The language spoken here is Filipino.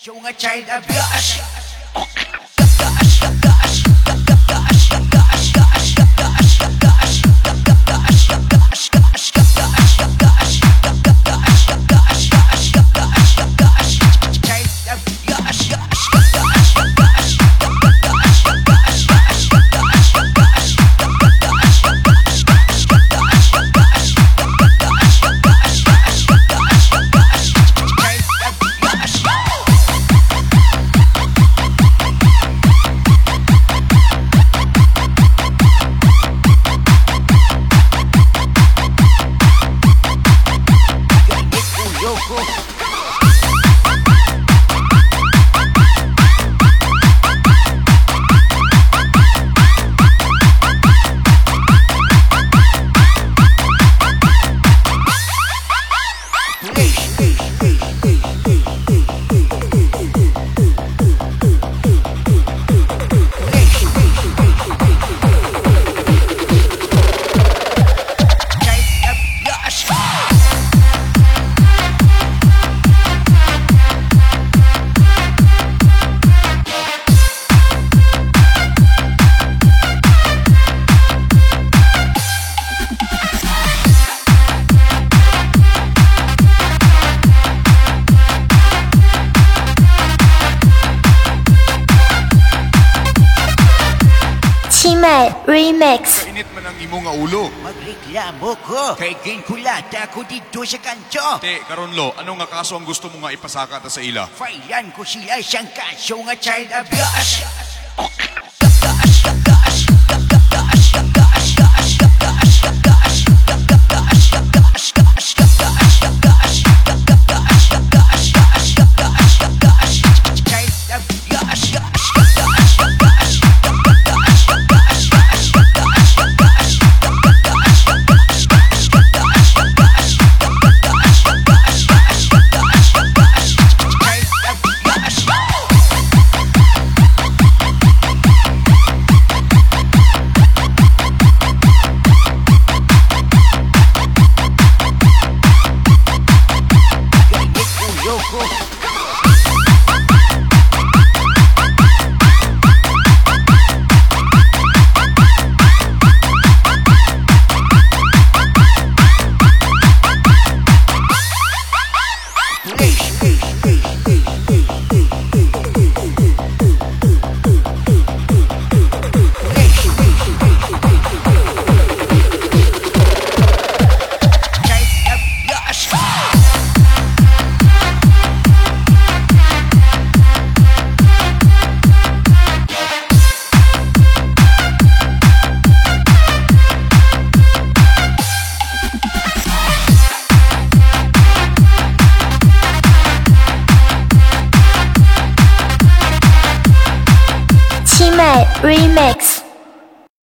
Junge Child Abuse. Child Chime Remix Init man ang imo nga ulo. Magreklamo ko. Kay ginkulata ko dito sa kanto. Te, karon lo, ano nga kaso ang gusto mo nga ipasaka ta sa ila? Failan ko sila siyang kaso nga child of Child Chime Remix